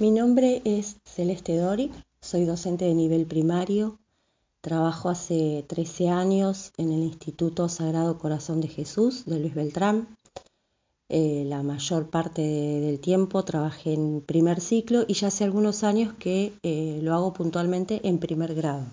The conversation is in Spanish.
Mi nombre es Celeste Dori, soy docente de nivel primario, trabajo hace 13 años en el Instituto Sagrado Corazón de Jesús de Luis Beltrán. Eh, la mayor parte del tiempo trabajé en primer ciclo y ya hace algunos años que eh, lo hago puntualmente en primer grado.